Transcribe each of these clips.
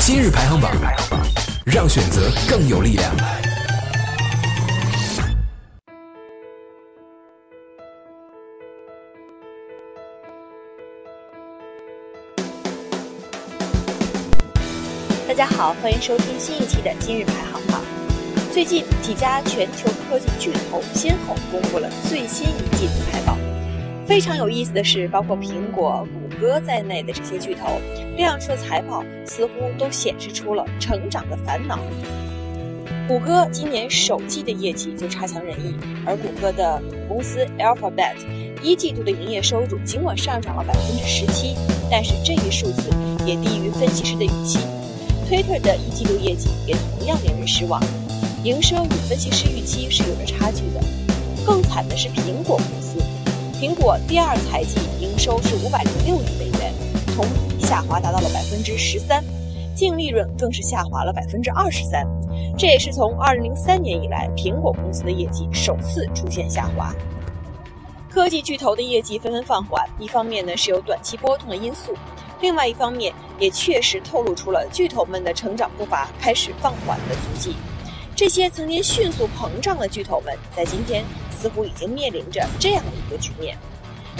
今日排行榜，让选择更有力量。大家好，欢迎收听新一期的今日排行榜。最近几家全球科技巨头先后公布了最新一季度财报。非常有意思的是，包括苹果、谷歌在内的这些巨头亮出的财报，似乎都显示出了成长的烦恼。谷歌今年首季的业绩就差强人意，而谷歌的母公司 Alphabet 一季度的营业收入尽管上涨了百分之十七，但是这一数字也低于分析师的预期。Twitter 的一季度业绩也同样令人失望，营收与分析师预期是有着差距的。更惨的是苹果公司，苹果第二财季营收是五百零六亿美元，同比下滑达到了百分之十三，净利润更是下滑了百分之二十三，这也是从二零零三年以来苹果公司的业绩首次出现下滑。科技巨头的业绩纷纷放缓，一方面呢是有短期波动的因素。另外一方面，也确实透露出了巨头们的成长步伐开始放缓的足迹。这些曾经迅速膨胀的巨头们，在今天似乎已经面临着这样的一个局面：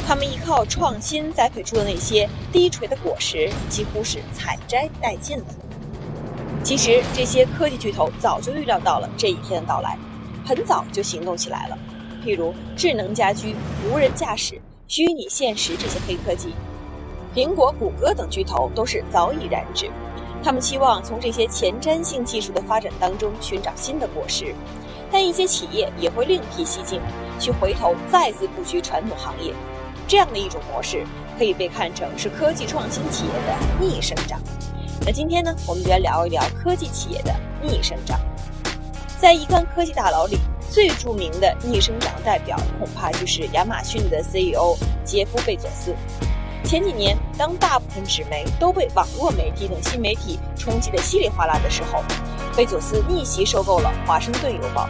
他们依靠创新栽培出的那些低垂的果实，几乎是采摘殆尽了。其实，这些科技巨头早就预料到了这一天的到来，很早就行动起来了。譬如智能家居、无人驾驶、虚拟现实这些黑科技。苹果、谷歌等巨头都是早已染指，他们期望从这些前瞻性技术的发展当中寻找新的果实，但一些企业也会另辟蹊径，去回头再次布局传统行业。这样的一种模式可以被看成是科技创新企业的逆生长。那今天呢，我们就来聊一聊科技企业的逆生长。在一干科技大佬里，最著名的逆生长代表恐怕就是亚马逊的 CEO 杰夫·贝佐斯。前几年，当大部分纸媒都被网络媒体等新媒体冲击得稀里哗啦的时候，贝佐斯逆袭收购了《华盛顿邮报》，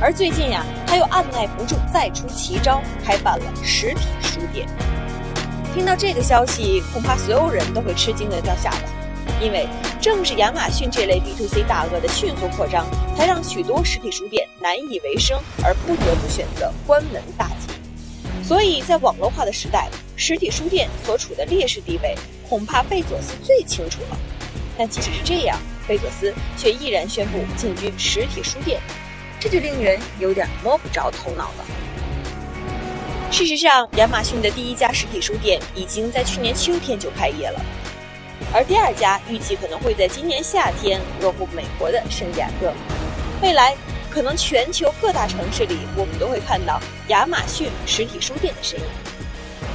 而最近呀，他又按耐不住再出奇招，开办了实体书店。听到这个消息，恐怕所有人都会吃惊的掉下巴，因为正是亚马逊这类 B to C 大鳄的迅速扩张，才让许多实体书店难以为生，而不得不选择关门大吉。所以在网络化的时代。实体书店所处的劣势地位，恐怕贝佐斯最清楚了。但即使是这样，贝佐斯却毅然宣布进军实体书店，这就令人有点摸不着头脑了。事实上，亚马逊的第一家实体书店已经在去年秋天就开业了，而第二家预计可能会在今年夏天落户美国的圣地亚哥。未来，可能全球各大城市里，我们都会看到亚马逊实体书店的身影。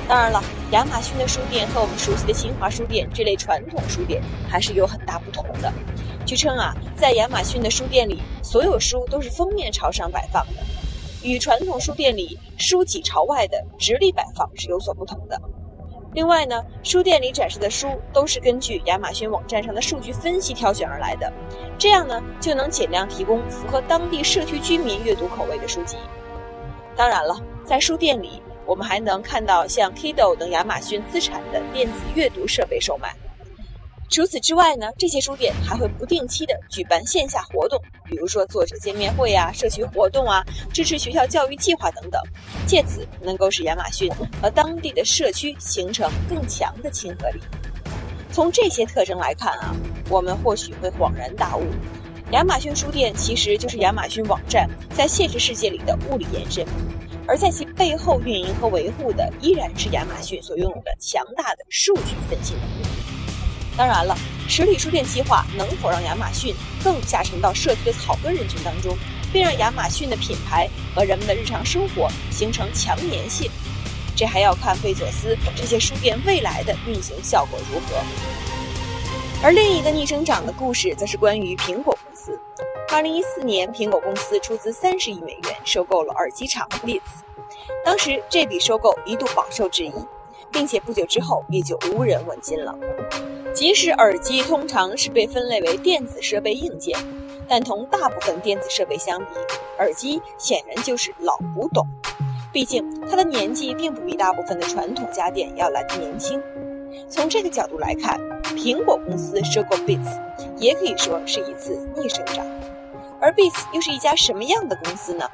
当然了，亚马逊的书店和我们熟悉的新华书店这类传统书店还是有很大不同的。据称啊，在亚马逊的书店里，所有书都是封面朝上摆放的，与传统书店里书脊朝外的直立摆放是有所不同的。另外呢，书店里展示的书都是根据亚马逊网站上的数据分析挑选而来的，这样呢就能尽量提供符合当地社区居民阅读口味的书籍。当然了，在书店里。我们还能看到像 Kindle 等亚马逊资产的电子阅读设备售卖。除此之外呢，这些书店还会不定期的举办线下活动，比如说作者见面会啊、社区活动啊、支持学校教育计划等等，借此能够使亚马逊和当地的社区形成更强的亲和力。从这些特征来看啊，我们或许会恍然大悟，亚马逊书店其实就是亚马逊网站在现实世界里的物理延伸。而在其背后运营和维护的，依然是亚马逊所拥有的强大的数据分析能力。当然了，实体书店计划能否让亚马逊更下沉到社区的草根人群当中，并让亚马逊的品牌和人们的日常生活形成强粘性，这还要看贝佐斯这些书店未来的运行效果如何。而另一个逆生长的故事，则是关于苹果公司。二零一四年，苹果公司出资三十亿美元收购了耳机厂 Beats，当时这笔收购一度饱受质疑，并且不久之后也就无人问津了。即使耳机通常是被分类为电子设备硬件，但同大部分电子设备相比，耳机显然就是老古董。毕竟它的年纪并不比大部分的传统家电要来的年轻。从这个角度来看，苹果公司收购 Beats 也可以说是一次逆生长。而 Beats 又是一家什么样的公司呢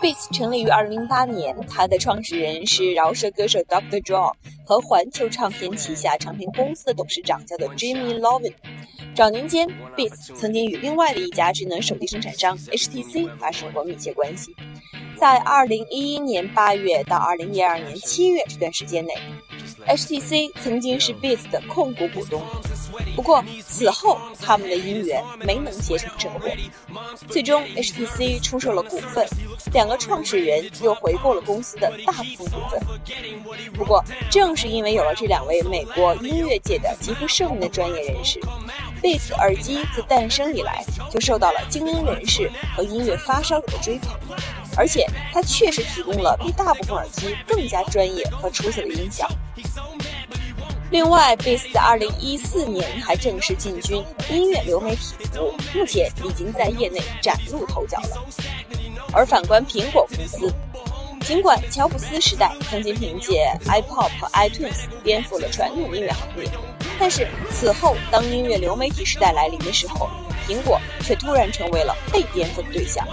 ？Beats 成立于2008年，它的创始人是饶舌歌手 Dr. Dre 和环球唱片旗下唱片公司的董事长，叫做 Jimmy Lovin。早年间，Beats 曾经与另外的一家智能手机生产商 HTC 发生过密切关系。在2011年8月到2012年7月这段时间内，HTC 曾经是 Beats 的控股股东。不过此后，他们的姻缘没能结成正果。最终，HTC 出售了股份，两个创始人又回购了公司的大部分股份。不过，正是因为有了这两位美国音乐界的极负盛名的专业人士。Beats 耳机自诞生以来就受到了精英人士和音乐发烧友的追捧，而且它确实提供了比大部分耳机更加专业和出色的音响。另外，Beats 在2014年还正式进军音乐流媒体服务，目前已经在业内崭露头角了。而反观苹果公司，尽管乔布斯时代曾经凭借 iPod 和 iTunes 颠覆了传统音乐行业。但是此后，当音乐流媒体时代来临的时候，苹果却突然成为了被颠覆的对象。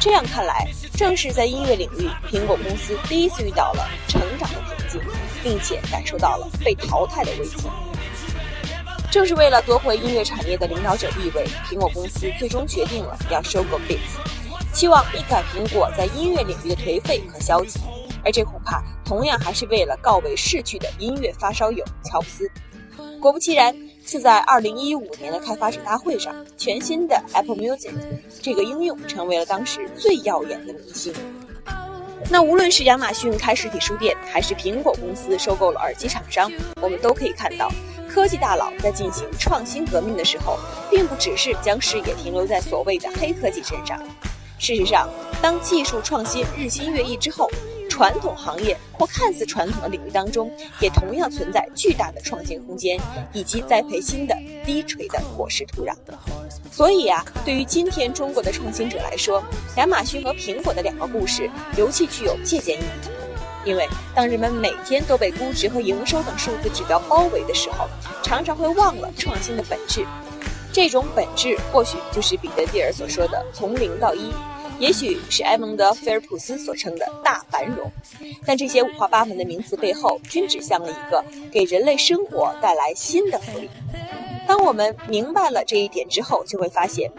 这样看来，正是在音乐领域，苹果公司第一次遇到了成长的瓶颈，并且感受到了被淘汰的危机。正是为了夺回音乐产业的领导者地位，苹果公司最终决定了要收购 Beats，期望一改苹果在音乐领域的颓废和消极。而这恐怕同样还是为了告慰逝去的音乐发烧友乔布斯。果不其然，是在2015年的开发者大会上，全新的 Apple Music 这个应用成为了当时最耀眼的明星。那无论是亚马逊开实体书店，还是苹果公司收购了耳机厂商，我们都可以看到，科技大佬在进行创新革命的时候，并不只是将视野停留在所谓的黑科技身上。事实上，当技术创新日新月异之后，传统行业或看似传统的领域当中，也同样存在巨大的创新空间，以及栽培新的低垂的果实土壤。所以啊，对于今天中国的创新者来说，亚马逊和苹果的两个故事尤其具有借鉴意义。因为当人们每天都被估值和营收等数字指标包围的时候，常常会忘了创新的本质。这种本质，或许就是彼得蒂尔所说的“从零到一”。也许是埃蒙德·菲尔普斯所称的大繁荣，但这些五花八门的名词背后，均指向了一个给人类生活带来新的福利。当我们明白了这一点之后，就会发现，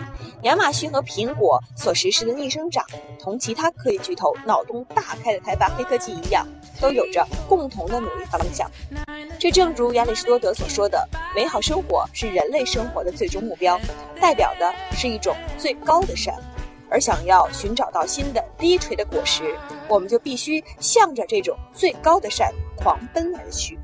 亚马逊和苹果所实施的逆生长，同其他科技巨头脑洞大开的开发黑科技一样，都有着共同的努力方向。这正如亚里士多德所说的：“美好生活是人类生活的最终目标，代表的是一种最高的善。”而想要寻找到新的低垂的果实，我们就必须向着这种最高的山狂奔而去。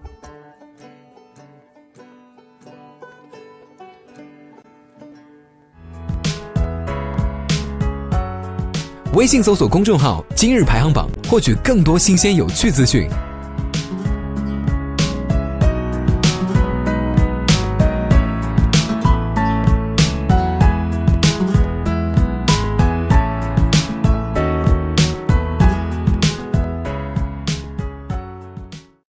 微信搜索公众号“今日排行榜”，获取更多新鲜有趣资讯。